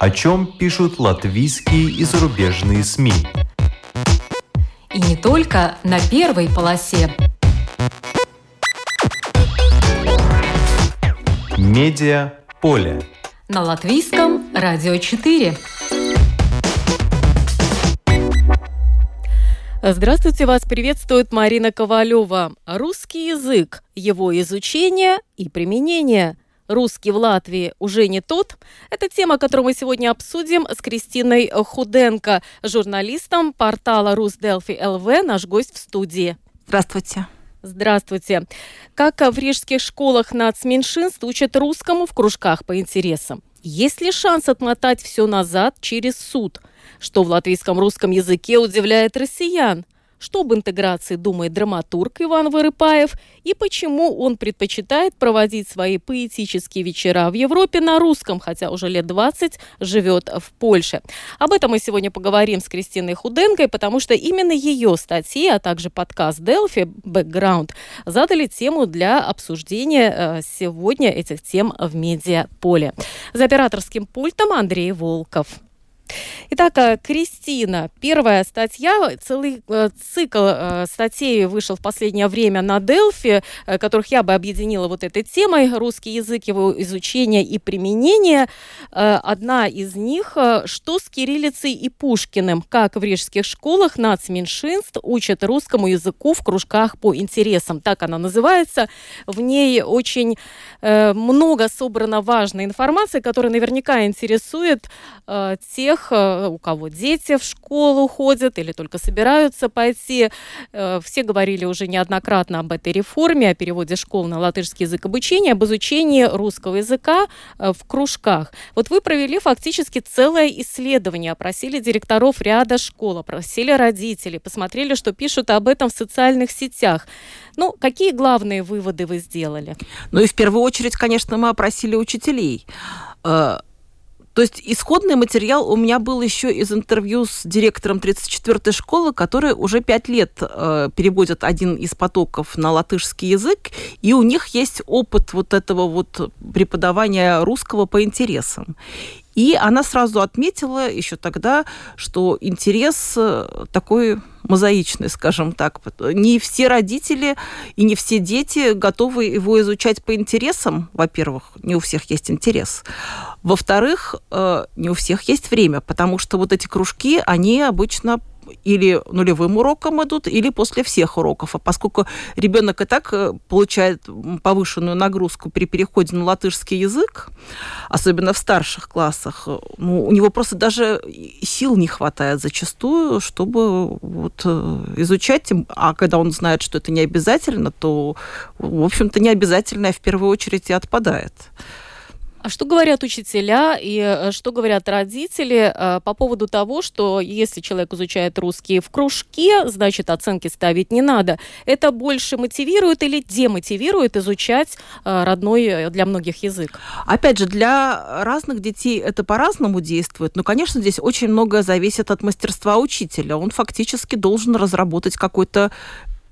О чем пишут латвийские и зарубежные СМИ. И не только на первой полосе. Медиа поле. На латвийском радио 4. Здравствуйте, вас приветствует Марина Ковалева. Русский язык, его изучение и применение. Русский в Латвии уже не тот. Это тема, которую мы сегодня обсудим с Кристиной Худенко, журналистом портала Русделфи ЛВ, наш гость в студии. Здравствуйте. Здравствуйте. Как в рижских школах нацменьшинств учат русскому в кружках по интересам? Есть ли шанс отмотать все назад через суд? Что в латвийском русском языке удивляет россиян? Что об интеграции думает драматург Иван Вырыпаев и почему он предпочитает проводить свои поэтические вечера в Европе на русском, хотя уже лет 20 живет в Польше. Об этом мы сегодня поговорим с Кристиной Худенкой, потому что именно ее статьи, а также подкаст Delphi Background задали тему для обсуждения э, сегодня этих тем в медиаполе. За операторским пультом Андрей Волков. Итак, э, Кристина, первая статья, целый э, цикл э, статей вышел в последнее время на Делфи, которых я бы объединила вот этой темой «Русский язык, его изучение и применение». Одна из них «Что с кириллицей и Пушкиным? Как в рижских школах нацменьшинств учат русскому языку в кружках по интересам». Так она называется. В ней очень много собрано важной информации, которая наверняка интересует тех, тех, э, у кого дети в школу ходят или только собираются пойти. Э, все говорили уже неоднократно об этой реформе, о переводе школ на латышский язык обучения, об изучении русского языка э, в кружках. Вот вы провели фактически целое исследование, опросили директоров ряда школ, опросили родителей, посмотрели, что пишут об этом в социальных сетях. Ну, какие главные выводы вы сделали? Ну и в первую очередь, конечно, мы опросили учителей то есть исходный материал у меня был еще из интервью с директором 34-й школы, который уже пять лет э, переводит один из потоков на латышский язык, и у них есть опыт вот этого вот преподавания русского по интересам. И она сразу отметила еще тогда, что интерес э, такой мозаичный, скажем так. Не все родители и не все дети готовы его изучать по интересам. Во-первых, не у всех есть интерес. Во-вторых, э, не у всех есть время, потому что вот эти кружки, они обычно или нулевым уроком идут, или после всех уроков. А поскольку ребенок и так э, получает повышенную нагрузку при переходе на латышский язык, особенно в старших классах, э, ну, у него просто даже сил не хватает зачастую, чтобы вот э, изучать. А когда он знает, что это не обязательно, то, в общем-то, не обязательное в первую очередь и отпадает. А что говорят учителя и э, что говорят родители э, по поводу того, что если человек изучает русский в кружке, значит оценки ставить не надо. Это больше мотивирует или демотивирует изучать э, родной для многих язык? Опять же, для разных детей это по-разному действует. Но, конечно, здесь очень многое зависит от мастерства учителя. Он фактически должен разработать какой-то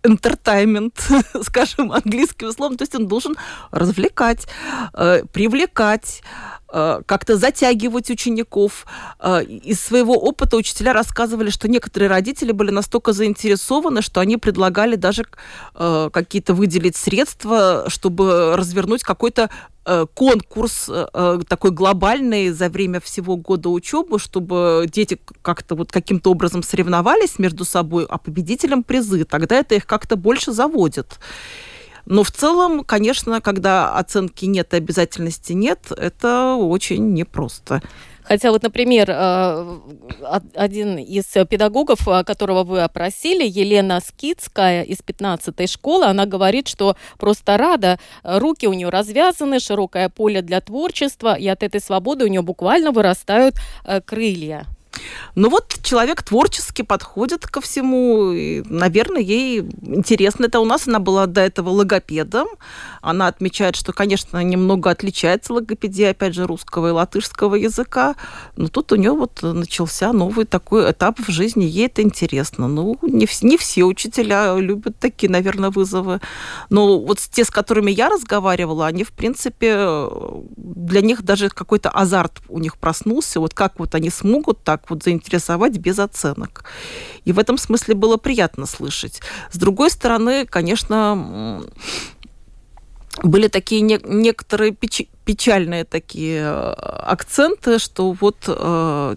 entertainment, скажем, английским словом. То есть он должен развлекать, э, привлекать, как-то затягивать учеников. Э, из своего опыта учителя рассказывали, что некоторые родители были настолько заинтересованы, что они предлагали даже какие-то выделить средства, чтобы развернуть какой-то Э, конкурс э, э, такой глобальный за время всего года учебы, чтобы дети как-то вот каким-то образом соревновались между собой, а победителям призы. Тогда это их как-то больше заводит. Но в целом, конечно, когда оценки нет и обязательности нет, это очень непросто. Хотя вот, например, э, один из педагогов, которого вы опросили, Елена Скидская из 15-й школы, она говорит, что просто рада, руки у нее развязаны, широкое поле для творчества, и от этой свободы у нее буквально вырастают э, крылья. Ну вот человек творчески подходит ко всему. И, наверное, ей интересно. Это у нас она была до этого логопедом. Она отмечает, что, конечно, немного отличается логопедия, опять же, русского и латышского языка. Но тут у нее вот начался новый такой этап в жизни. Ей это интересно. Ну, не, не все учителя любят такие, наверное, вызовы. Но вот те, с которыми я разговаривала, они, в принципе, для них даже какой-то азарт у них проснулся. Вот как вот они смогут так вот заинтересовать без оценок. И в этом смысле было приятно слышать. С другой стороны, конечно, были такие не, некоторые печ, печальные такие э, акценты, что вот э,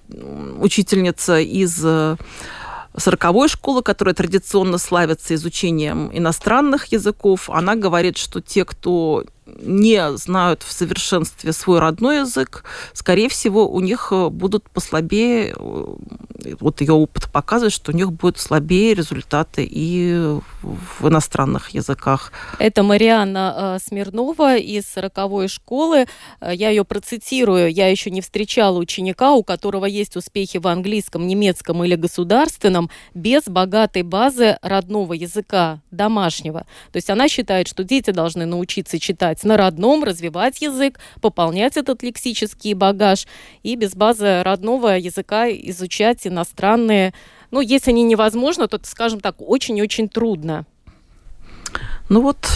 учительница из э, сороковой школы, которая традиционно славится изучением иностранных языков, она говорит, что те, кто не знают в совершенстве свой родной язык, скорее всего, у них э, будут послабее, э, вот ее опыт показывает, что у них будут слабее результаты и в иностранных языках. Это Марианна э, Смирнова из 40 школы. Я ее процитирую. Я еще не встречала ученика, у которого есть успехи в английском, немецком или государственном без богатой базы родного языка, домашнего. То есть она считает, что дети должны научиться читать на родном, развивать язык, пополнять этот лексический багаж и без базы родного языка изучать иностранные. Ну, если они невозможно, то, скажем так, очень-очень трудно. Ну вот,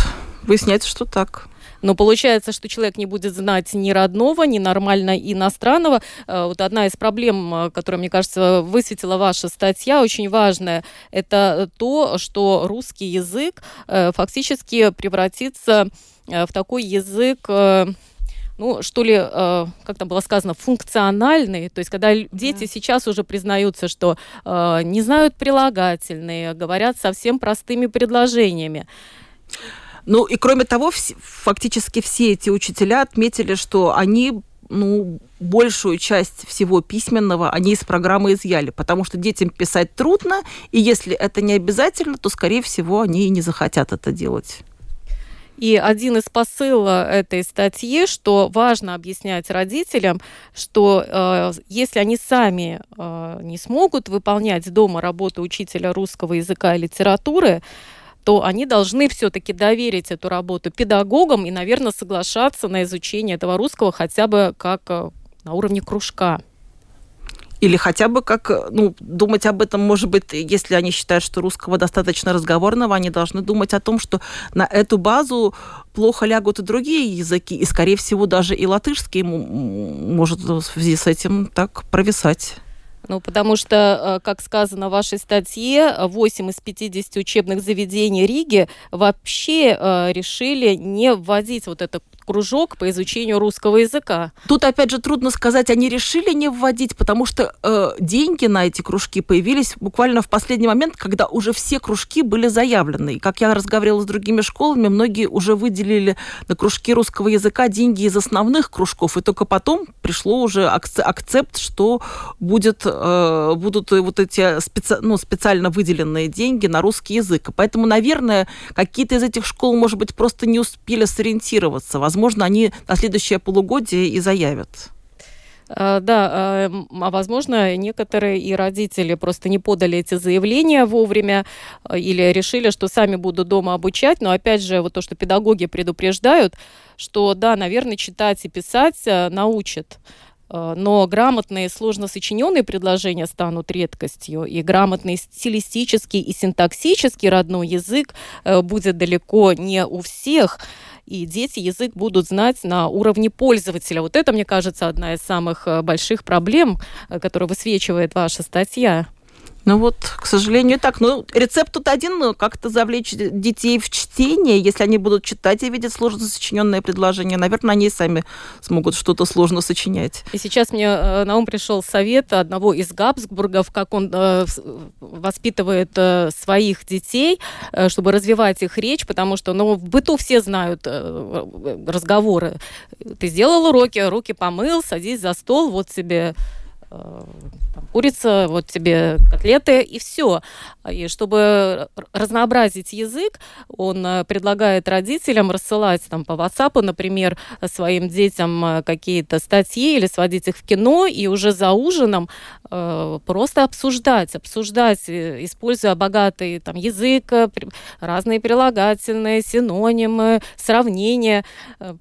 выясняется, что так. Но получается, что человек не будет знать ни родного, ни нормально иностранного. Э, вот одна из проблем, э, которая, мне кажется, высветила ваша статья, очень важная, это то, что русский язык э, фактически превратится в такой язык ну, что ли, э, как там было сказано, функциональный. То есть, когда дети да. сейчас уже признаются, что э, не знают прилагательные, говорят совсем простыми предложениями. Ну и кроме того, фактически все эти учителя отметили, что они ну, большую часть всего письменного они из программы изъяли, потому что детям писать трудно, и если это не обязательно, то, скорее всего, они и не захотят это делать. И один из посылов этой статьи, что важно объяснять родителям, что э, если они сами э, не смогут выполнять дома работу учителя русского языка и литературы, то они должны все-таки доверить эту работу педагогам и, наверное, соглашаться на изучение этого русского хотя бы как э, на уровне кружка. Или хотя бы как, ну, думать об этом, может быть, если они считают, что русского достаточно разговорного, они должны думать о том, что на эту базу плохо лягут и другие языки, и, скорее всего, даже и латышский может в связи с этим так провисать. Ну, потому что, э, как сказано в вашей статье, 8 из 50 учебных заведений Риги вообще э, решили не вводить вот это кружок по изучению русского языка. Тут, опять же, трудно сказать, они решили не вводить, потому что э, деньги на эти кружки появились буквально в последний момент, когда уже все кружки были заявлены. И, как я разговаривала с другими школами, многие уже выделили на кружки русского языка деньги из основных кружков, и только потом пришло уже акцепт, что будет, э, будут вот эти специ, ну, специально выделенные деньги на русский язык. поэтому, наверное, какие-то из этих школ, может быть, просто не успели сориентироваться возможно, они на следующее полугодие и заявят. А, да, а, а возможно, некоторые и родители просто не подали эти заявления вовремя а, или решили, что сами будут дома обучать. Но опять же, вот то, что педагоги предупреждают, что да, наверное, читать и писать научат. Но грамотные, сложно сочиненные предложения станут редкостью, и грамотный стилистический и синтаксический родной язык э, будет далеко не у всех и дети язык будут знать на уровне пользователя. Вот это, мне кажется, одна из самых э, больших проблем, э, которую высвечивает ваша статья. Ну вот, к сожалению, так. Ну, рецепт тут один, как-то завлечь детей в чтение. Если они будут читать и видеть сложно сочиненные предложения, наверное, они сами смогут что-то сложно сочинять. И сейчас мне э, на ум пришел совет одного из Габсбургов, как он э, воспитывает э, своих детей, чтобы развивать их речь, потому что, ну, в быту все знают разговоры. Ты сделал уроки, руки помыл, садись за стол, вот себе Э, там, курица, вот тебе котлеты и все. И чтобы разнообразить язык, он э, предлагает родителям рассылать там по WhatsApp, например, своим детям э, какие-то статьи или сводить их в кино и уже за ужином э, просто обсуждать, обсуждать, используя богатый там язык, разные прилагательные, синонимы, сравнения,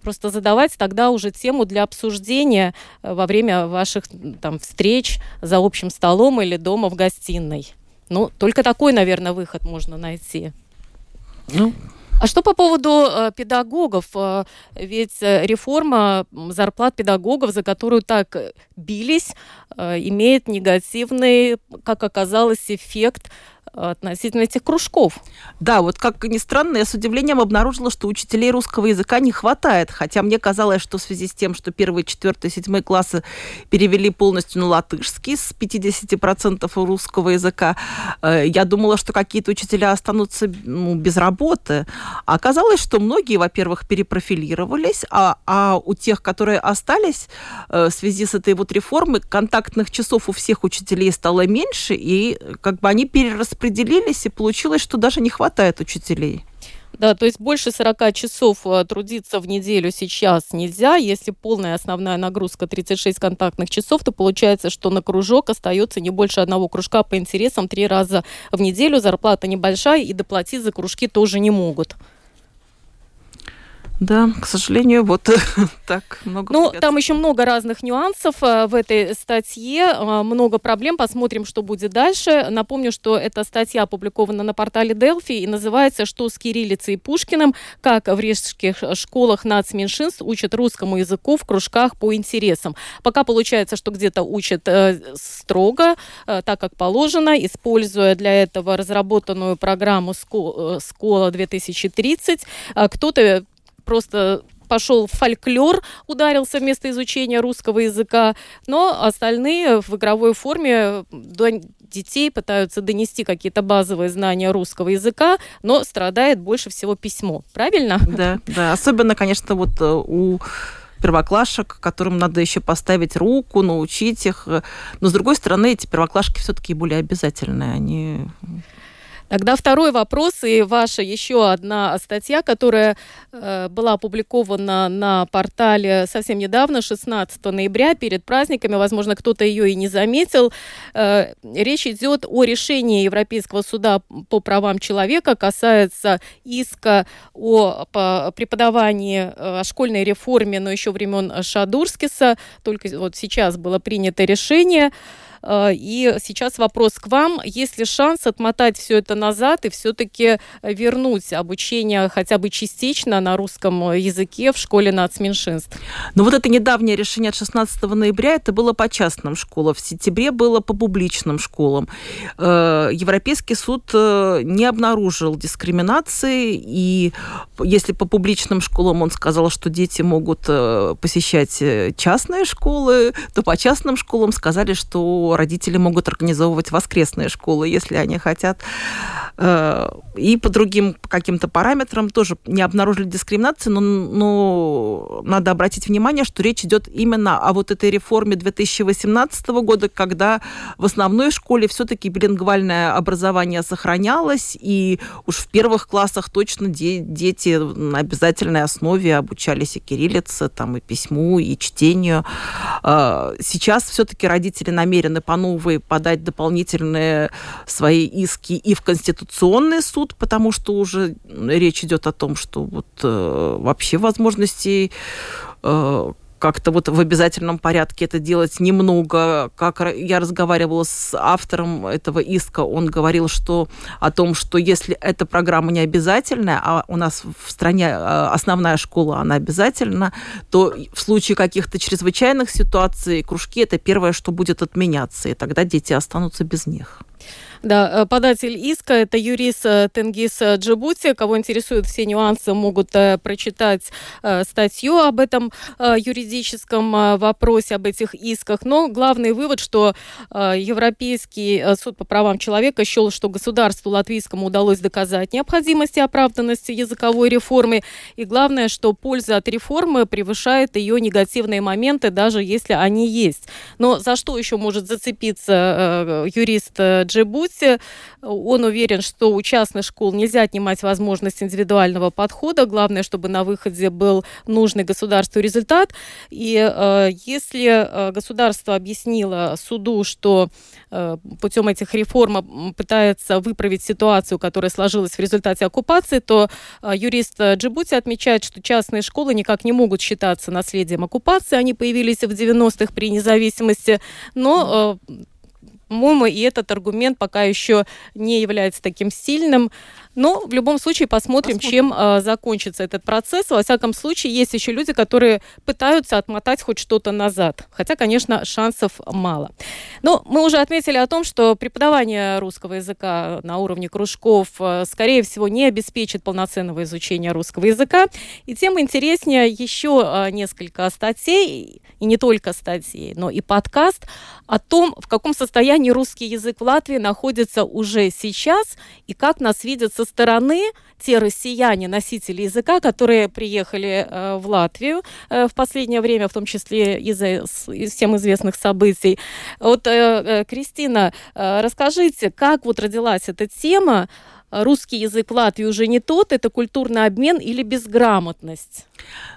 просто задавать тогда уже тему для обсуждения во время ваших там встреч за общим столом или дома в гостиной. Ну, только такой, наверное, выход можно найти. Ну, а что по поводу э, педагогов? Э, ведь э, реформа зарплат педагогов, за которую так бились, э, имеет негативный, как оказалось, эффект относительно этих кружков. Да, вот как ни странно, я с удивлением обнаружила, что учителей русского языка не хватает, хотя мне казалось, что в связи с тем, что первые, четвертые, седьмые классы перевели полностью на латышский с 50% русского языка, э, я думала, что какие-то учителя останутся ну, без работы. А оказалось, что многие, во-первых, перепрофилировались, а, а у тех, которые остались э, в связи с этой вот реформой, контактных часов у всех учителей стало меньше, и как бы они перераспределились распределились, и получилось, что даже не хватает учителей. Да, то есть больше 40 часов э, трудиться в неделю сейчас нельзя. Если полная основная нагрузка 36 контактных часов, то получается, что на кружок остается не больше одного кружка по интересам три раза в неделю. Зарплата небольшая, и доплатить за кружки тоже не могут. Да, к сожалению, вот так много. Ну, там еще много разных нюансов э, в этой статье, э, много проблем. Посмотрим, что будет дальше. Напомню, что эта статья опубликована на портале Delphi и называется «Что с кириллицей и Пушкиным? Как в рижских школах нацменьшинств учат русскому языку в кружках по интересам». Пока получается, что где-то учат э, строго, так как положено, используя для этого разработанную программу «Скола 2030». Кто-то просто пошел фольклор, ударился вместо изучения русского языка, но остальные в игровой форме до детей пытаются донести какие-то базовые знания русского языка, но страдает больше всего письмо. Правильно? Да, да. Особенно, конечно, вот э, у первоклашек, которым надо еще поставить руку, научить их. Но, с другой стороны, эти первоклашки все-таки более обязательные. Они Тогда второй вопрос и ваша еще одна статья, которая э, была опубликована на портале совсем недавно, 16 ноября, перед праздниками. Возможно, кто-то ее и не заметил. Э, речь идет о решении Европейского суда по правам человека, касается иска о по преподавании э, о школьной реформе, но еще времен Шадурскиса. Только вот сейчас было принято решение. Э, и сейчас вопрос к вам. Есть ли шанс отмотать все это назад и все-таки вернуть обучение хотя бы частично на русском языке в школе нацменьшинств? Ну вот это недавнее решение от 16 ноября, это было по частным школам. В сентябре было по публичным школам. Э, Европейский суд э, не обнаружил дискриминации, и если по публичным школам он сказал, что дети могут посещать частные школы, то по частным школам сказали, что родители могут организовывать воскресные школы, если они хотят. Э, и по другим каким-то параметрам тоже не обнаружили дискриминации, но, но надо обратить внимание, что речь идет именно о вот этой реформе 2018 года, когда в основной школе все-таки билингвальное образование сохранялось, и уж в первых классах точно де- дети на обязательной основе обучались и кириллице, там, и письму, и чтению. Э, сейчас все-таки родители намерены по новой подать дополнительные свои иски и в Конституционный суд, потому что уже речь идет о том, что вот э, вообще возможностей э, как-то вот в обязательном порядке это делать немного. Как я разговаривала с автором этого иска, он говорил, что о том, что если эта программа не обязательная, а у нас в стране э, основная школа, она обязательна, то в случае каких-то чрезвычайных ситуаций кружки это первое, что будет отменяться, и тогда дети останутся без них. Да, э, податель иска – это юрист э, Тенгиз Джибути. Кого интересуют все нюансы, могут э, прочитать статью об этом юридическом вопросе, об этих исках. Но главный вывод, что Европейский суд по правам человека счел, что государству латвийскому удалось доказать необходимость и оправданность языковой реформы. И главное, что польза от реформы превышает ее негативные моменты, даже если они есть. Но за что еще может зацепиться юрист Джибути? Беларуси. Он уверен, что у частных школ нельзя отнимать возможность индивидуального подхода. Главное, чтобы на выходе был нужный государству результат. И э, если э, государство объяснило суду, что э, путем этих реформ пытается выправить ситуацию, которая сложилась в результате оккупации, то э, юрист Джибути отмечает, что частные школы никак не могут считаться наследием оккупации. Они появились в 90-х при независимости, но э, по-моему, и этот аргумент пока еще не является таким сильным. Но в любом случае посмотрим, посмотрим. чем э, закончится этот процесс. Во всяком случае, есть еще люди, которые пытаются отмотать хоть что-то назад. Хотя, конечно, шансов мало. Но мы уже отметили о том, что преподавание русского языка на уровне кружков, э, скорее всего, не обеспечит полноценного изучения русского языка. И тем интереснее еще э, несколько статей, и не только статей, но и подкаст о том, в каком состоянии русский язык в Латвии находится уже сейчас и как нас видят со стороны те россияне, носители языка, которые приехали э, в Латвию э, в последнее время, в том числе из-за из всем известных событий. Вот, э, э, Кристина, э, расскажите, как вот родилась эта тема, русский язык Латвии уже не тот, это культурный обмен или безграмотность?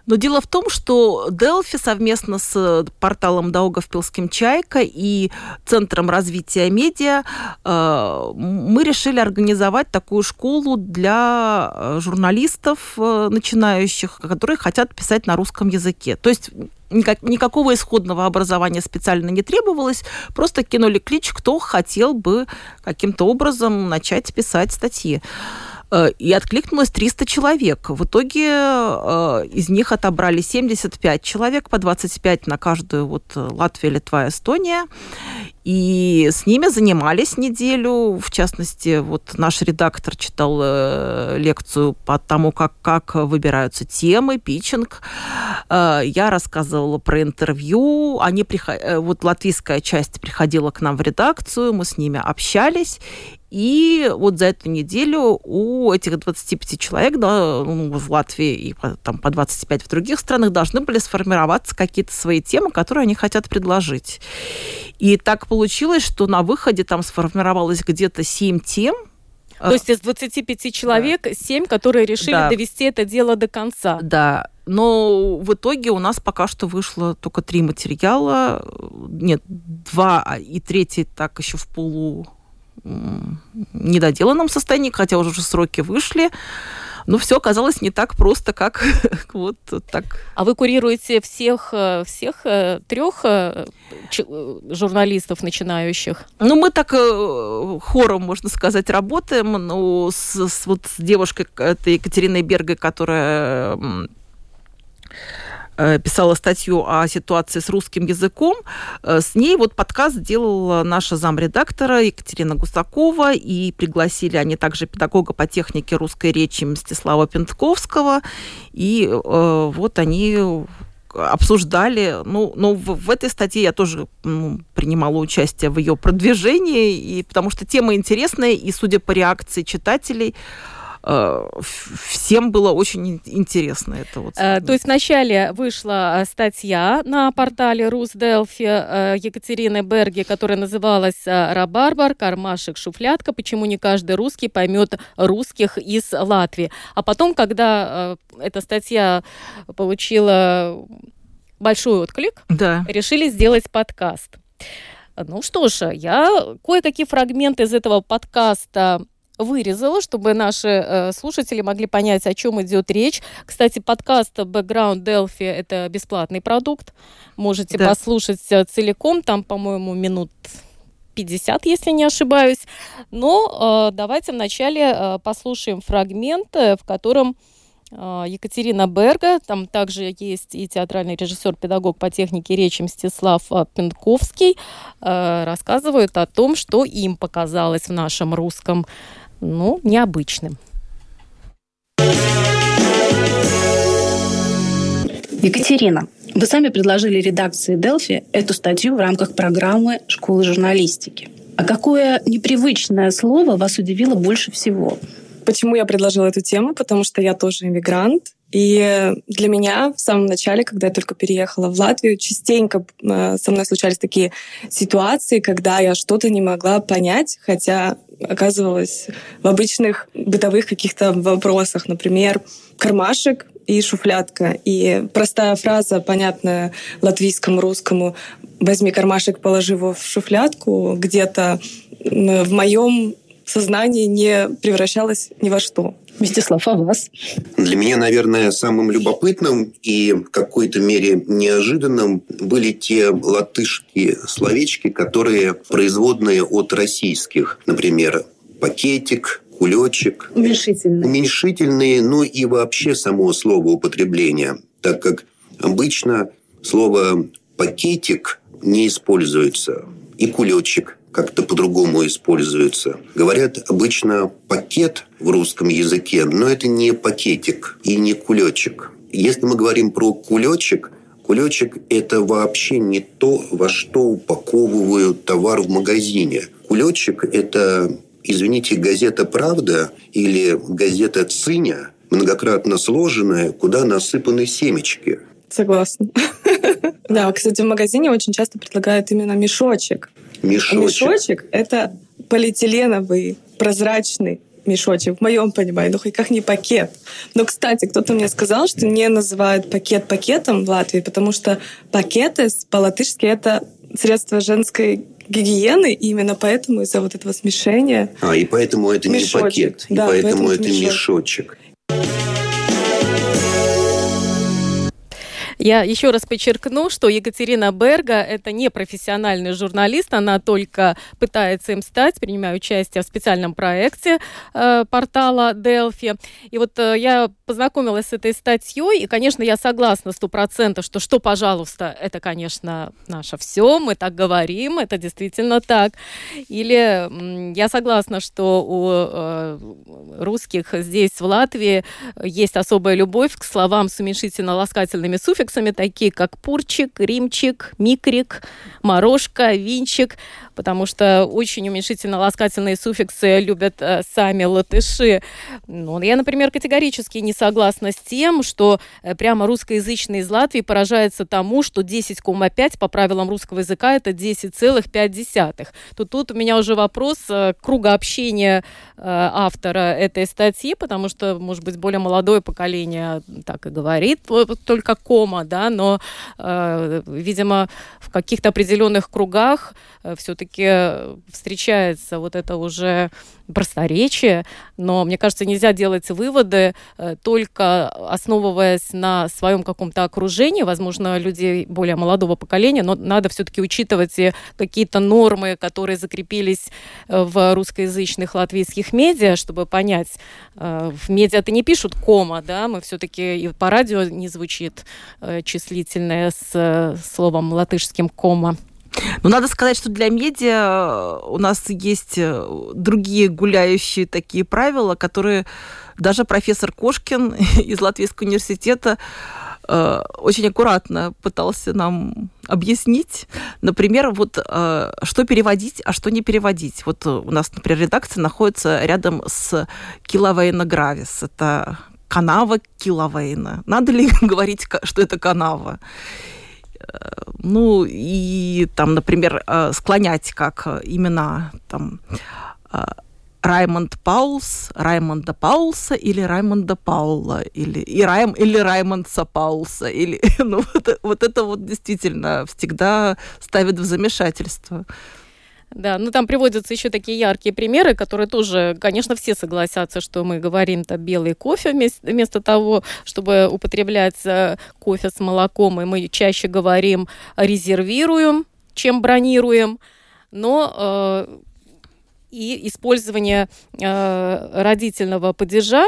Но дело в том, что Делфи совместно с порталом Даугавпилским Чайка и Центром развития медиа э, мы решили организовать такую школу для э, журналистов э, начинающих, которые хотят писать на русском языке. То есть никак, никакого исходного образования специально не требовалось, просто кинули клич, кто хотел бы каким-то образом начать писать статьи. Э, и откликнулось 300 человек. В итоге э, из них отобрали 75 человек, по 25 на каждую вот э, Латвия, Литва, Эстония. И с ними занимались неделю. В частности, вот наш редактор читал лекцию по тому, как, как выбираются темы, питчинг. Я рассказывала про интервью. Они приход... Вот латвийская часть приходила к нам в редакцию, мы с ними общались. И вот за эту неделю у этих 25 человек да, ну, в Латвии и там, по 25 в других странах должны были сформироваться какие-то свои темы, которые они хотят предложить. И так получилось, что на выходе там сформировалось где-то 7 тем, то есть из 25 человек да. 7, которые решили да. довести это дело до конца. Да. Но в итоге у нас пока что вышло только три материала. Нет, два, а и третий так еще в полу недоделанном состоянии, хотя уже сроки вышли. Но все оказалось не так просто, как вот так. А вы курируете всех, э, всех э, трех э, журналистов начинающих? Ну, мы так хором, можно сказать, работаем. Ну, с, с, вот с девушкой, это Екатериной Бергой, которая писала статью о ситуации с русским языком. Э, с ней вот подкаст делала наша замредактора Екатерина Гусакова, и пригласили они также педагога по технике русской речи Мстислава Пентковского, и э, вот они обсуждали, ну, ну в, в этой статье я тоже ну, принимала участие в ее продвижении, и потому что тема интересная, и судя по реакции читателей, Э, всем было очень интересно это вот. Э, то есть вначале вышла э, статья на портале Русделфи Екатерины Берги, которая называлась «Рабарбар, кармашек, шуфлятка. Почему не каждый русский поймет русских из Латвии». А потом, когда эта статья получила большой отклик, да. решили сделать подкаст. Ну что ж, я кое-какие фрагменты из этого подкаста вырезала, чтобы наши э, слушатели могли понять, о чем идет речь. Кстати, подкаст Background Delphi это бесплатный продукт. Можете да. послушать э, целиком, там, по-моему, минут 50, если не ошибаюсь. Но э, давайте вначале э, послушаем фрагмент, э, в котором а, Екатерина Берга, там также есть и театральный режиссер, педагог по технике речи Мстислав а, Пенковский, а, рассказывают о том, что им показалось в нашем русском, ну, необычным. Екатерина, вы сами предложили редакции Делфи эту статью в рамках программы «Школы журналистики». А какое непривычное слово вас удивило больше всего? Почему я предложила эту тему? Потому что я тоже иммигрант. И для меня в самом начале, когда я только переехала в Латвию, частенько э, со мной случались такие ситуации, когда я что-то не могла понять, хотя оказывалась в обычных бытовых каких-то вопросах. Например, кармашек и шуфлятка. И простая фраза, понятная латвийскому, русскому, возьми кармашек, положи его в шуфлятку, где-то в моем сознание не превращалось ни во что. Мстислав, а вас? Для меня, наверное, самым любопытным и в какой-то мере неожиданным были те латышские словечки, которые производные от российских. Например, пакетик, кулечек. Уменьшительные. Уменьшительные, ну и вообще само слово употребления, так как обычно слово «пакетик» не используется, и кулечек как-то по-другому используется. Говорят обычно пакет в русском языке, но это не пакетик и не кулечек. Если мы говорим про кулечек, кулечек – это вообще не то, во что упаковывают товар в магазине. Кулечек – это, извините, газета «Правда» или газета «Циня», многократно сложенная, куда насыпаны семечки. Согласна. Да, кстати, в магазине очень часто предлагают именно мешочек. Мешочек. Мешочек — это полиэтиленовый, прозрачный мешочек, в моем понимании, ну хоть как не пакет. Но, кстати, кто-то мне сказал, что не называют пакет пакетом в Латвии, потому что пакеты по-латышски — это средство женской гигиены, и именно поэтому из-за вот этого смешения... А, и поэтому это мешочек. не пакет, и да, поэтому, поэтому это мешочек. мешочек. Я еще раз подчеркну, что Екатерина Берга – это не профессиональный журналист, она только пытается им стать, принимая участие в специальном проекте э, портала Delphi. И вот э, я познакомилась с этой статьей, и, конечно, я согласна сто процентов, что «что, пожалуйста», это, конечно, наше все, мы так говорим, это действительно так. Или я согласна, что у э, русских здесь, в Латвии, есть особая любовь к словам с уменьшительно-ласкательными суффиксами, суффиксами, такие как пурчик, римчик, микрик, морожка, винчик, потому что очень уменьшительно-ласкательные суффиксы любят э, сами латыши. Ну, я, например, категорически не согласна с тем, что э, прямо русскоязычный из Латвии поражается тому, что 10,5 по правилам русского языка это 10,5. То тут у меня уже вопрос э, круга общения автора этой статьи, потому что, может быть, более молодое поколение так и говорит, только кома, да, но, видимо, в каких-то определенных кругах э, все-таки встречается вот это уже просторечие, но мне кажется, нельзя делать выводы э, только основываясь на своем каком-то окружении, возможно, людей более молодого поколения, но надо все-таки учитывать и какие-то нормы, которые закрепились э, в русскоязычных латвийских медиа, чтобы понять, э, в медиа-то не пишут кома, да, мы все-таки и по радио не звучит числительное с словом латышским кома. Ну, надо сказать, что для медиа у нас есть э, другие гуляющие такие правила, которые даже профессор Кошкин из Латвийского университета э, очень аккуратно пытался нам объяснить. Например, вот э, что переводить, а что не переводить. Вот у нас, например, редакция находится рядом с Киловейна Гравис. Это канава Киловейна. Надо ли говорить, что это канава? Ну, и там, например, э, склонять как имена там э, Раймонд Паулс, Раймонда Паулса или Раймонда Паула, или, и Райм, или Раймондса Паулса, или, ну, вот, вот это вот действительно всегда ставит в замешательство. Да, ну там приводятся еще такие яркие примеры, которые тоже, конечно, все согласятся, что мы говорим-то белый кофе вместо, вместо того, чтобы употреблять э, кофе с молоком, и мы чаще говорим резервируем, чем бронируем. Но э, и использование э, родительного падежа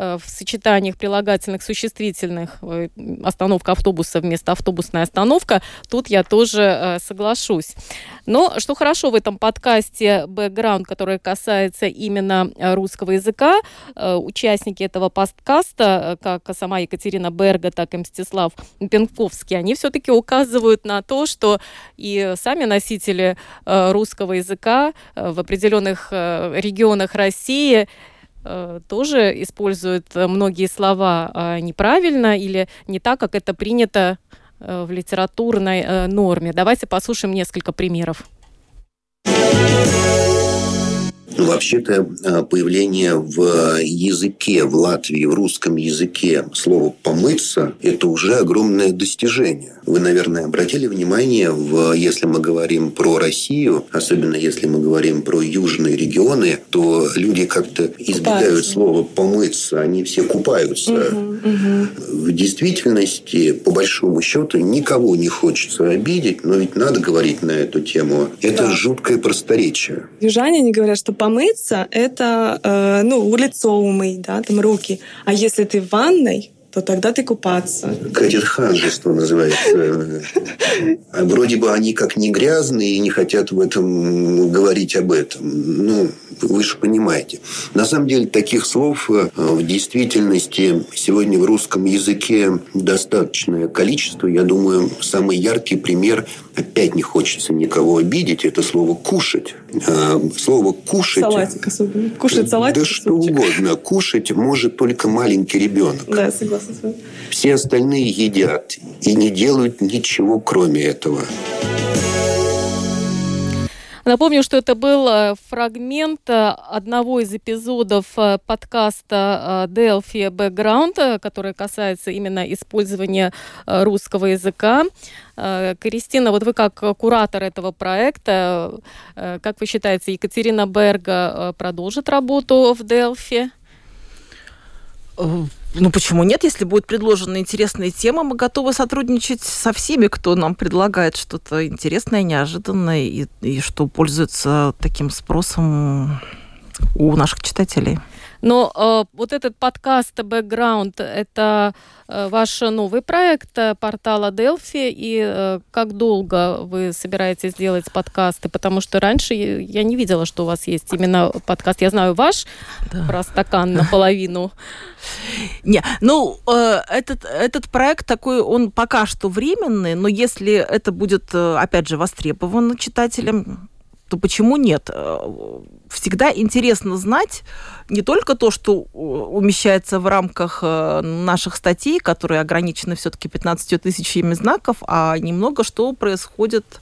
в сочетаниях прилагательных существительных э, остановка автобуса вместо автобусная остановка, тут я тоже э, соглашусь. Но что хорошо в этом подкасте «Бэкграунд», который касается именно русского языка, участники этого подкаста, как сама Екатерина Берга, так и Мстислав Пенковский, они все-таки указывают на то, что и сами носители русского языка в определенных регионах России Э, тоже используют э, многие слова а, неправильно или не так, как это принято э, в литературной норме. Давайте послушаем несколько примеров. Вообще-то а, появление в языке, в Латвии, в русском языке слова «помыться» – это уже огромное достижение. Вы, наверное, обратили внимание, в, если мы говорим про Россию, особенно если мы говорим про южные регионы, то люди как-то избегают купаются. слова «помыться», они все купаются. Угу, угу. В действительности, по большому счету, никого не хочется обидеть, но ведь надо говорить на эту тему. Это да. жуткое просторечие. Южане, они говорят, что помыться – это, э, ну, лицо умыть, да, там руки. А если ты в ванной, то тогда ты купаться. Катит ханжество называется. А вроде бы они как не грязные и не хотят в этом говорить об этом. Ну, вы же понимаете. На самом деле таких слов э, в действительности сегодня в русском языке достаточное количество. Я думаю, самый яркий пример опять не хочется никого обидеть, это слово «кушать». А, слово «кушать». Салатик особенно. Кушать салатик. Да что угодно. Кушать может только маленький ребенок. Да, согласна с вами. Все остальные едят и не делают ничего, кроме этого. Напомню, что это был э, фрагмент э, одного из эпизодов э, подкаста Delphi Background, который касается именно использования русского языка. Кристина, вот вы как куратор этого проекта, как вы считаете, Екатерина Берга продолжит работу в Delphi? Ну почему нет? Если будет предложена интересная тема, мы готовы сотрудничать со всеми, кто нам предлагает что-то интересное, неожиданное и, и что пользуется таким спросом у наших читателей. Но э, вот этот подкаст «Бэкграунд» — это э, ваш новый проект э, портала Delphi, и э, как долго вы собираетесь делать подкасты? Потому что раньше я не видела, что у вас есть именно подкаст. Я знаю ваш да. про стакан наполовину. Не, ну, э, этот, этот проект такой, он пока что временный, но если это будет, э, опять же, востребовано читателям, то почему нет? Э, всегда интересно знать не только то, что умещается в рамках э, наших статей, которые ограничены все-таки 15 тысячами знаков, а немного что происходит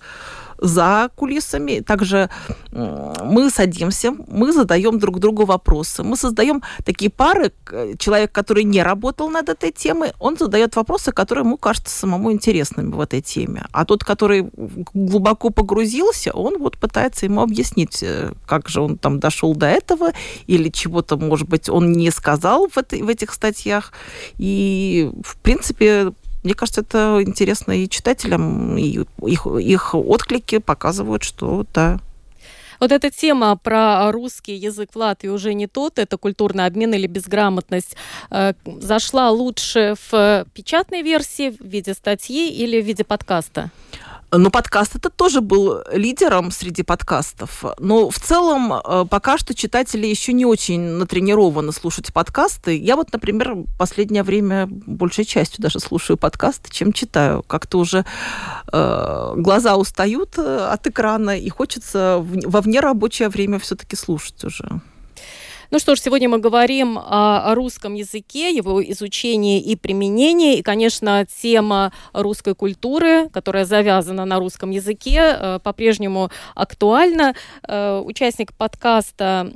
за кулисами. Также мы садимся, мы задаем друг другу вопросы. Мы создаем такие пары. Человек, который не работал над этой темой, он задает вопросы, которые ему кажутся самому интересными в этой теме. А тот, который глубоко погрузился, он вот пытается ему объяснить, э, как же он там дошел до этого, или чего-то, может быть, он не сказал в, этой, в этих статьях. И, в принципе, мне кажется, это интересно и читателям, и их, их отклики показывают, что да, вот эта тема про русский язык в Латвии уже не тот, это культурный обмен или безграмотность, э, зашла лучше в печатной версии в виде статьи или в виде подкаста? Но подкаст это тоже был лидером среди подкастов. Но в целом э, пока что читатели еще не очень натренированы слушать подкасты. Я вот, например, последнее время большей частью даже слушаю подкасты, чем читаю. Как-то уже э, глаза устают э, от экрана и хочется во внерабочее время все-таки слушать уже. Ну что ж, сегодня мы говорим о, русском языке, его изучении и применении. И, конечно, тема русской культуры, которая завязана на русском языке, э, по-прежнему актуальна. Э, участник подкаста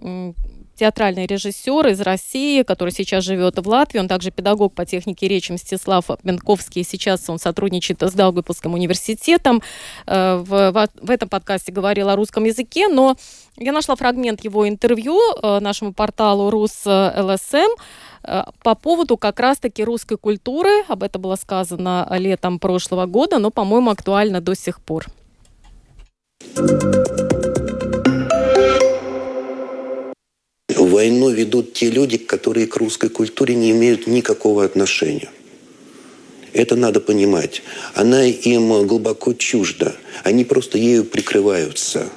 театральный режиссер из России, который сейчас живет в Латвии. Он также педагог по технике речи Мстислав Менковский. Сейчас он сотрудничает с Даугавпилским университетом. Э, в, в, в этом подкасте говорил о русском языке, но я нашла фрагмент его интервью э, нашему порталу Рус ЛСМ э, по поводу как раз-таки русской культуры. Об этом было сказано летом прошлого года, но, по-моему, актуально до сих пор. В войну ведут те люди, которые к русской культуре не имеют никакого отношения. Это надо понимать. Она им глубоко чужда. Они просто ею прикрываются.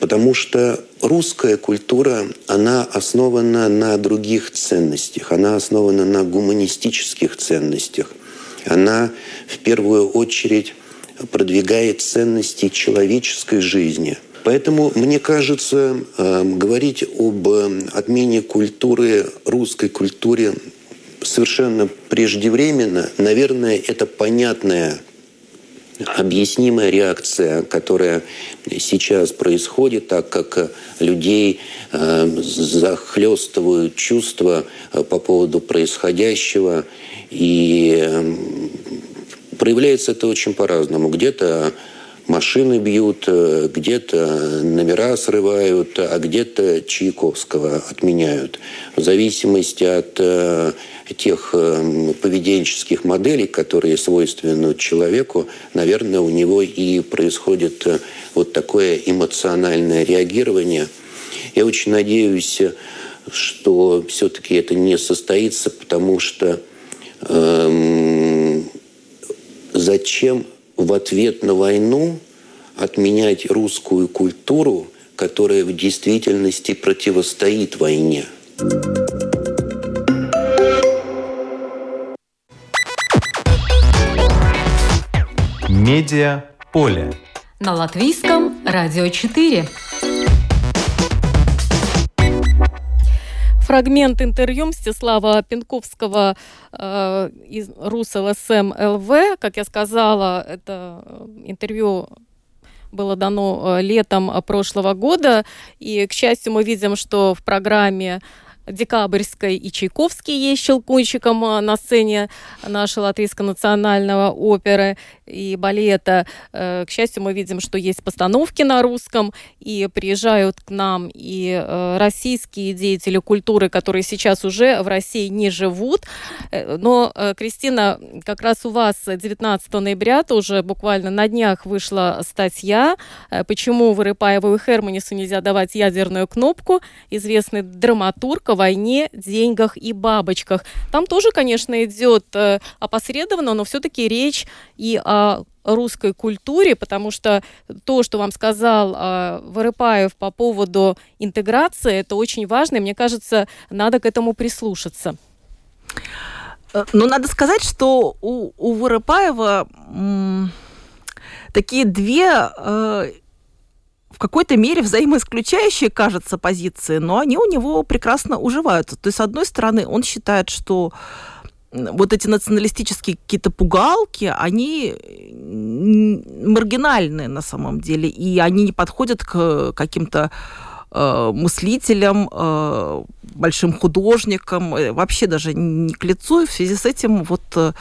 Потому что русская культура, она основана на других ценностях. Она основана на гуманистических ценностях. Она в первую очередь продвигает ценности человеческой жизни. Поэтому, мне кажется, э, говорить об отмене культуры, русской культуре совершенно преждевременно. Наверное, это понятная объяснимая реакция, которая сейчас происходит, так как людей э, захлестывают чувства э, по поводу происходящего. И э, проявляется это очень по-разному. Где-то машины бьют, э, где-то номера срывают, а где-то Чайковского отменяют. В зависимости от э, тех э, поведенческих моделей, которые свойственны человеку, наверное, у него и происходит вот такое эмоциональное реагирование. Я очень надеюсь, что все-таки это не состоится, потому что эм, зачем в ответ на войну отменять русскую культуру, которая в действительности противостоит войне. Медиа поле. На латвийском радио 4. Фрагмент интервью Мстислава Пинковского э, из РусЛСМ ЛВ. Как я сказала, это э, интервью было дано э, летом прошлого года. И, к счастью, мы видим, что в программе Декабрьской и Чайковский есть щелкунчиком а, на сцене нашей Латвийской национального оперы и балета. Э, к счастью, мы видим, что есть постановки на русском, и приезжают к нам и э, российские деятели культуры, которые сейчас уже в России не живут. Э, но, Кристина, как раз у вас 19 ноября, тоже буквально на днях вышла статья, почему Вырыпаеву и Херманису нельзя давать ядерную кнопку. Известный драматург о войне, деньгах и бабочках. Там тоже, конечно, идет э, опосредованно, но все-таки речь и о русской культуре, потому что то, что вам сказал э, Вырыпаев по поводу интеграции, это очень важно, и мне кажется, надо к этому прислушаться. Э, ну, надо сказать, что у, у Вырыпаева такие две э, в какой-то мере взаимоисключающие, кажется, позиции, но они у него прекрасно уживаются. То есть, с одной стороны, он считает, что вот эти националистические какие-то пугалки, они маргинальные на самом деле, и они не подходят к каким-то э, мыслителям, э, большим художникам, э, вообще даже не к лицу. И в связи с этим вот э,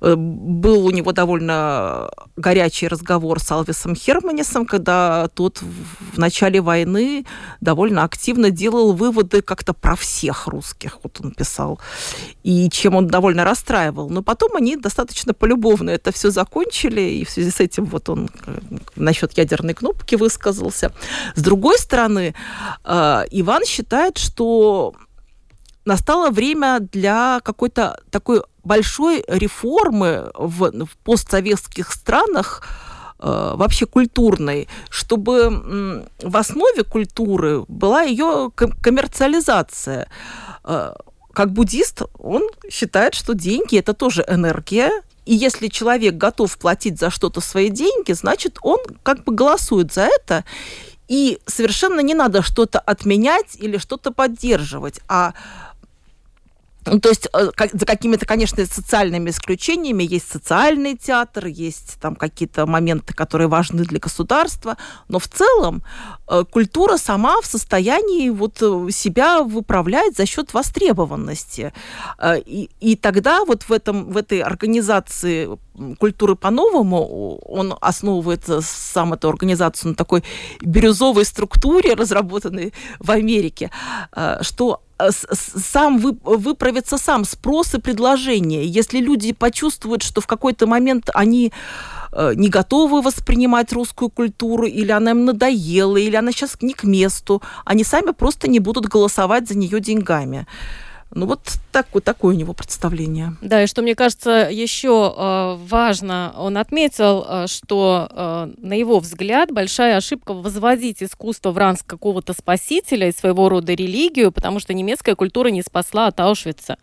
был у него довольно горячий разговор с Алвисом Херманисом, когда тот в начале войны довольно активно делал выводы как-то про всех русских, вот он писал, и чем он довольно расстраивал. Но потом они достаточно полюбовно это все закончили, и в связи с этим вот он э, насчет ядерной кнопки высказался. С другой стороны, э, Иван считает, что настало время для какой-то такой большой реформы в, в постсоветских странах э, вообще культурной, чтобы в основе культуры была ее коммерциализация. Э, как буддист, он считает, что деньги это тоже энергия, и если человек готов платить за что-то свои деньги, значит, он как бы голосует за это. И совершенно не надо что-то отменять или что-то поддерживать, а ну, то есть э, за какими-то, конечно, социальными исключениями есть социальный театр, есть там какие-то моменты, которые важны для государства, но в целом э, культура сама в состоянии вот э, себя выправлять за счет востребованности. И, и тогда вот в, этом, в этой организации культуры по-новому, он основывается сам эту организацию на такой бирюзовой структуре, разработанной в Америке, что сам вы, выправится сам спрос и предложение. Если люди почувствуют, что в какой-то момент они э, не готовы воспринимать русскую культуру, или она им надоела, или она сейчас не к месту, они сами просто не будут голосовать за нее деньгами. Ну вот такое, такое у него представление. Да, и что мне кажется еще э, важно, он отметил, э, что э, на его взгляд большая ошибка возводить искусство в ранг какого-то спасителя и своего рода религию, потому что немецкая культура не спасла от Аушвица.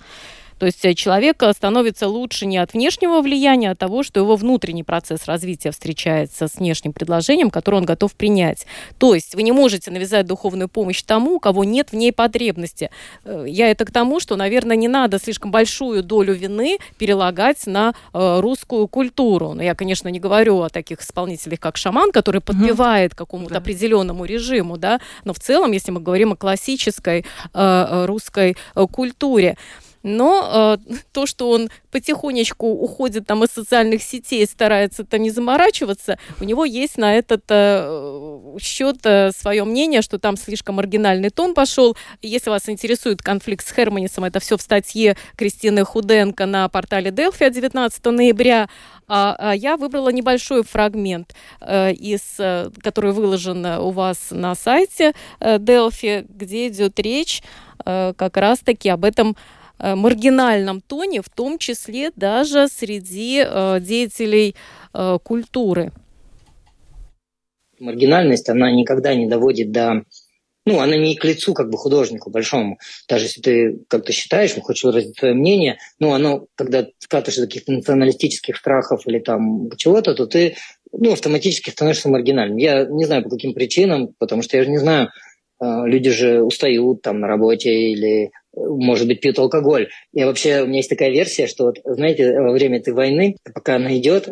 То есть э, человек становится лучше не от внешнего влияния, а от того, что его внутренний процесс развития встречается с внешним предложением, которое он готов принять. То есть вы не можете навязать духовную помощь тому, у кого нет в ней потребности. Э, я это к тому, что, наверное, не надо слишком большую долю вины перелагать на э, русскую культуру. Но я, конечно, не говорю о таких исполнителях, как шаман, который подпевает какому-то да. определенному режиму, да, но в целом, если мы говорим о классической э, русской культуре, но э, то, что он потихонечку уходит там из социальных сетей, старается там не заморачиваться, у него есть на этот э, счет э, свое мнение, что там слишком маргинальный тон пошел. Если вас интересует конфликт с Херманисом, это все в статье Кристины Худенко на портале Delphi от 19 ноября. А, а я выбрала небольшой фрагмент, э, из, э, который выложен у вас на сайте э, Delphi, где идет речь э, как раз-таки об этом Э, маргинальном тоне, в том числе даже среди э, деятелей э, культуры. Маргинальность, она никогда не доводит до ну, она не к лицу как бы художнику большому. Даже если ты как-то считаешь, хочешь выразить свое мнение, ну, оно, когда скатываешься до каких-то националистических страхов или там чего-то, то ты, ну, автоматически становишься маргинальным. Я не знаю, по каким причинам, потому что я же не знаю, люди же устают там на работе или может быть, пьют алкоголь. И вообще у меня есть такая версия, что вот, знаете, во время этой войны, пока она идет, э,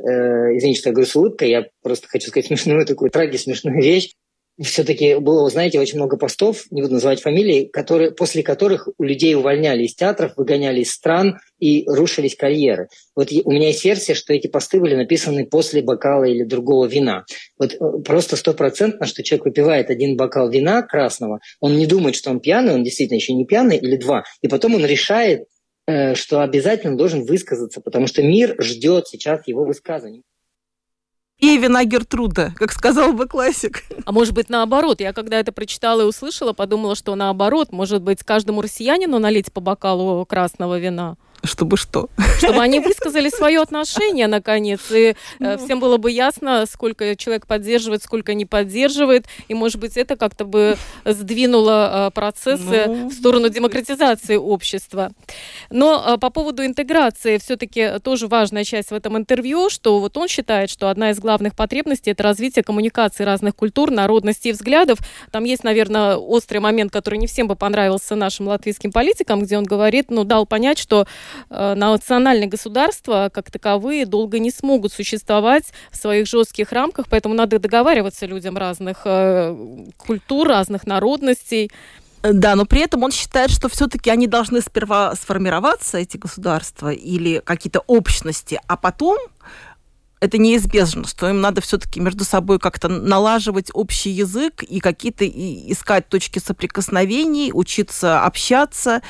извините, что я говорю с улыбкой, я просто хочу сказать смешную такую траги, смешную вещь все-таки было, знаете, очень много постов, не буду называть фамилии, которые, после которых у людей увольняли из театров, выгоняли из стран и рушились карьеры. Вот у меня есть версия, что эти посты были написаны после бокала или другого вина. Вот э, просто стопроцентно, что человек выпивает один бокал вина красного, он не думает, что он пьяный, он действительно еще не пьяный, или два, и потом он решает, э, что обязательно должен высказаться, потому что мир ждет сейчас его высказываний. Пей вина Гертруда, как сказал бы классик. А может быть, наоборот. Я когда это прочитала и услышала, подумала, что наоборот. Может быть, каждому россиянину налить по бокалу красного вина. Чтобы что? Чтобы они высказали свое отношение, наконец, и э, ну. всем было бы ясно, сколько человек поддерживает, сколько не поддерживает, и, может быть, это как-то бы сдвинуло э, процессы ну... в сторону демократизации общества. Но э, по поводу интеграции все-таки тоже важная часть в этом интервью, что вот он считает, что одна из главных потребностей это развитие коммуникации разных культур, народностей и взглядов. Там есть, наверное, острый момент, который не всем бы понравился нашим латвийским политикам, где он говорит, ну, дал понять, что национальные государства как таковые долго не смогут существовать в своих жестких рамках, поэтому надо договариваться людям разных э, культур, разных народностей. Да, но при этом он считает, что все-таки они должны сперва сформироваться, эти государства или какие-то общности, а потом это неизбежно, что им надо все-таки между собой как-то налаживать общий язык и какие-то искать точки соприкосновений, учиться общаться.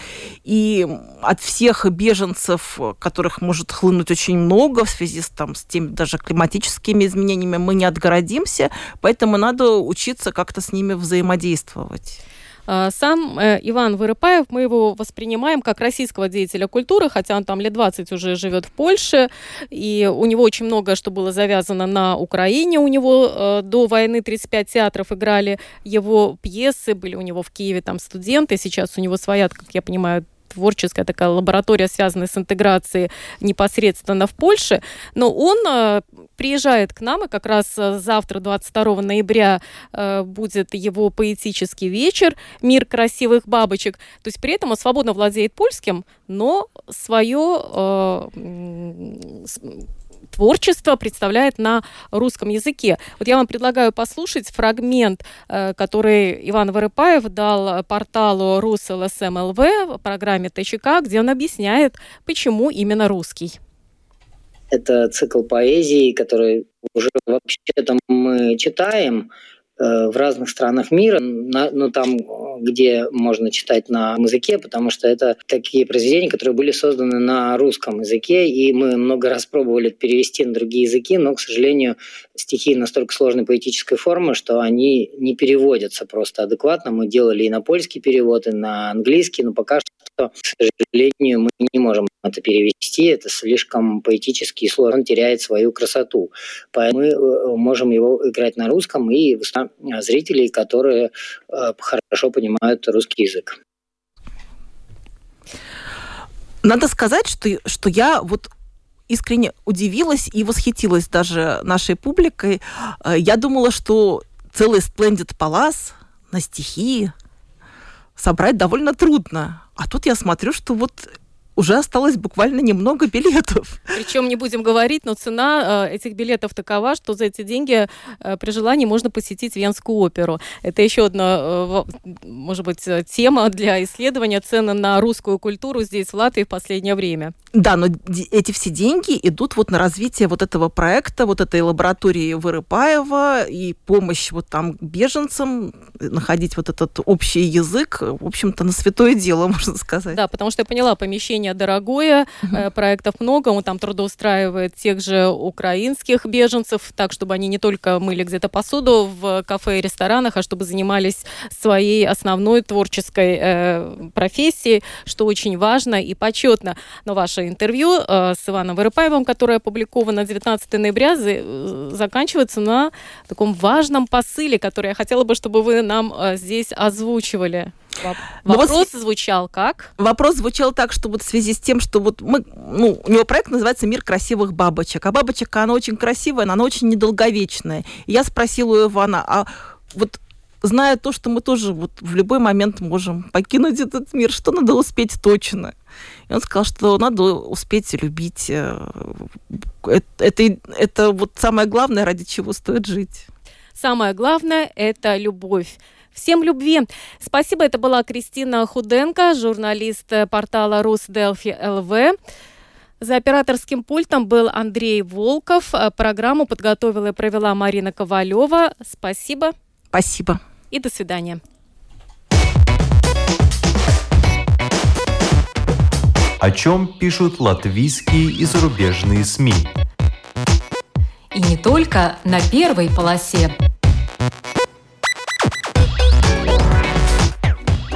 И от всех беженцев, которых может хлынуть очень много в связи с, там, с теми даже климатическими изменениями, мы не отгородимся, поэтому надо учиться как-то с ними взаимодействовать. А, сам э, Иван Вырыпаев, мы его воспринимаем как российского деятеля культуры, хотя он там лет 20 уже живет в Польше, и у него очень много что было завязано на Украине. У него э, до войны 35 театров играли его пьесы, были у него в Киеве там студенты, сейчас у него своя, как я понимаю, творческая такая лаборатория, связанная с интеграцией непосредственно в Польше. Но он э, приезжает к нам, и как раз э, завтра, 22 ноября, э, будет его поэтический вечер «Мир красивых бабочек». То есть при этом он свободно владеет польским, но свое творчество представляет на русском языке. Вот я вам предлагаю послушать фрагмент, э, который Иван Вырыпаев дал порталу РусЛСМЛВ в программе ТЧК, где он объясняет, почему именно русский. Это цикл поэзии, который уже вообще-то мы читаем, в разных странах мира, ну там, где можно читать на языке, потому что это такие произведения, которые были созданы на русском языке, и мы много раз пробовали перевести на другие языки, но, к сожалению, стихи настолько сложной поэтической формы, что они не переводятся просто адекватно. Мы делали и на польский перевод, и на английский, но пока что, к сожалению, мы не можем это перевести. Это слишком поэтический слой, он теряет свою красоту. Поэтому мы э, можем его играть на русском и зрителей, которые э, хорошо понимают русский язык. Надо сказать, что, что я вот искренне удивилась и восхитилась даже нашей публикой. Э, я думала, что целый Splendid Palace на стихи собрать довольно трудно. А тут я смотрю, что вот уже осталось буквально немного билетов. Причем не будем говорить, но цена э, этих билетов такова, что за эти деньги э, при желании можно посетить Венскую оперу. Это еще одна, э, может быть, тема для исследования цены на русскую культуру здесь, в Латвии, в последнее время. Да, но эти все деньги идут вот на развитие вот этого проекта, вот этой лаборатории Вырыпаева и помощь вот там беженцам, находить вот этот общий язык, в общем-то, на святое дело, можно сказать. Да, потому что я поняла, помещение дорогое, угу. проектов много, он там трудоустраивает тех же украинских беженцев, так, чтобы они не только мыли где-то посуду в кафе и ресторанах, а чтобы занимались своей основной творческой э, профессией, что очень важно и почетно. Но ваше интервью э, с Иваном Вырыпаевым, которое опубликовано 19 ноября, э, заканчивается на таком важном посыле, который я хотела бы, чтобы вы нам э, здесь озвучивали. Вопрос вот, звучал как? Вопрос звучал так, что вот в связи с тем, что вот мы, ну, у него проект называется «Мир красивых бабочек», а бабочка, она очень красивая, но она очень недолговечная. И я спросила у Ивана, а вот зная то, что мы тоже вот в любой момент можем покинуть этот мир, что надо успеть точно? И он сказал, что надо успеть любить. Это, это, это вот самое главное, ради чего стоит жить. Самое главное – это любовь. Всем любви. Спасибо. Это была Кристина Худенко, журналист портала Русделфи ЛВ. За операторским пультом был Андрей Волков. Программу подготовила и провела Марина Ковалева. Спасибо. Спасибо. И до свидания. О чем пишут латвийские и зарубежные СМИ. И не только на первой полосе.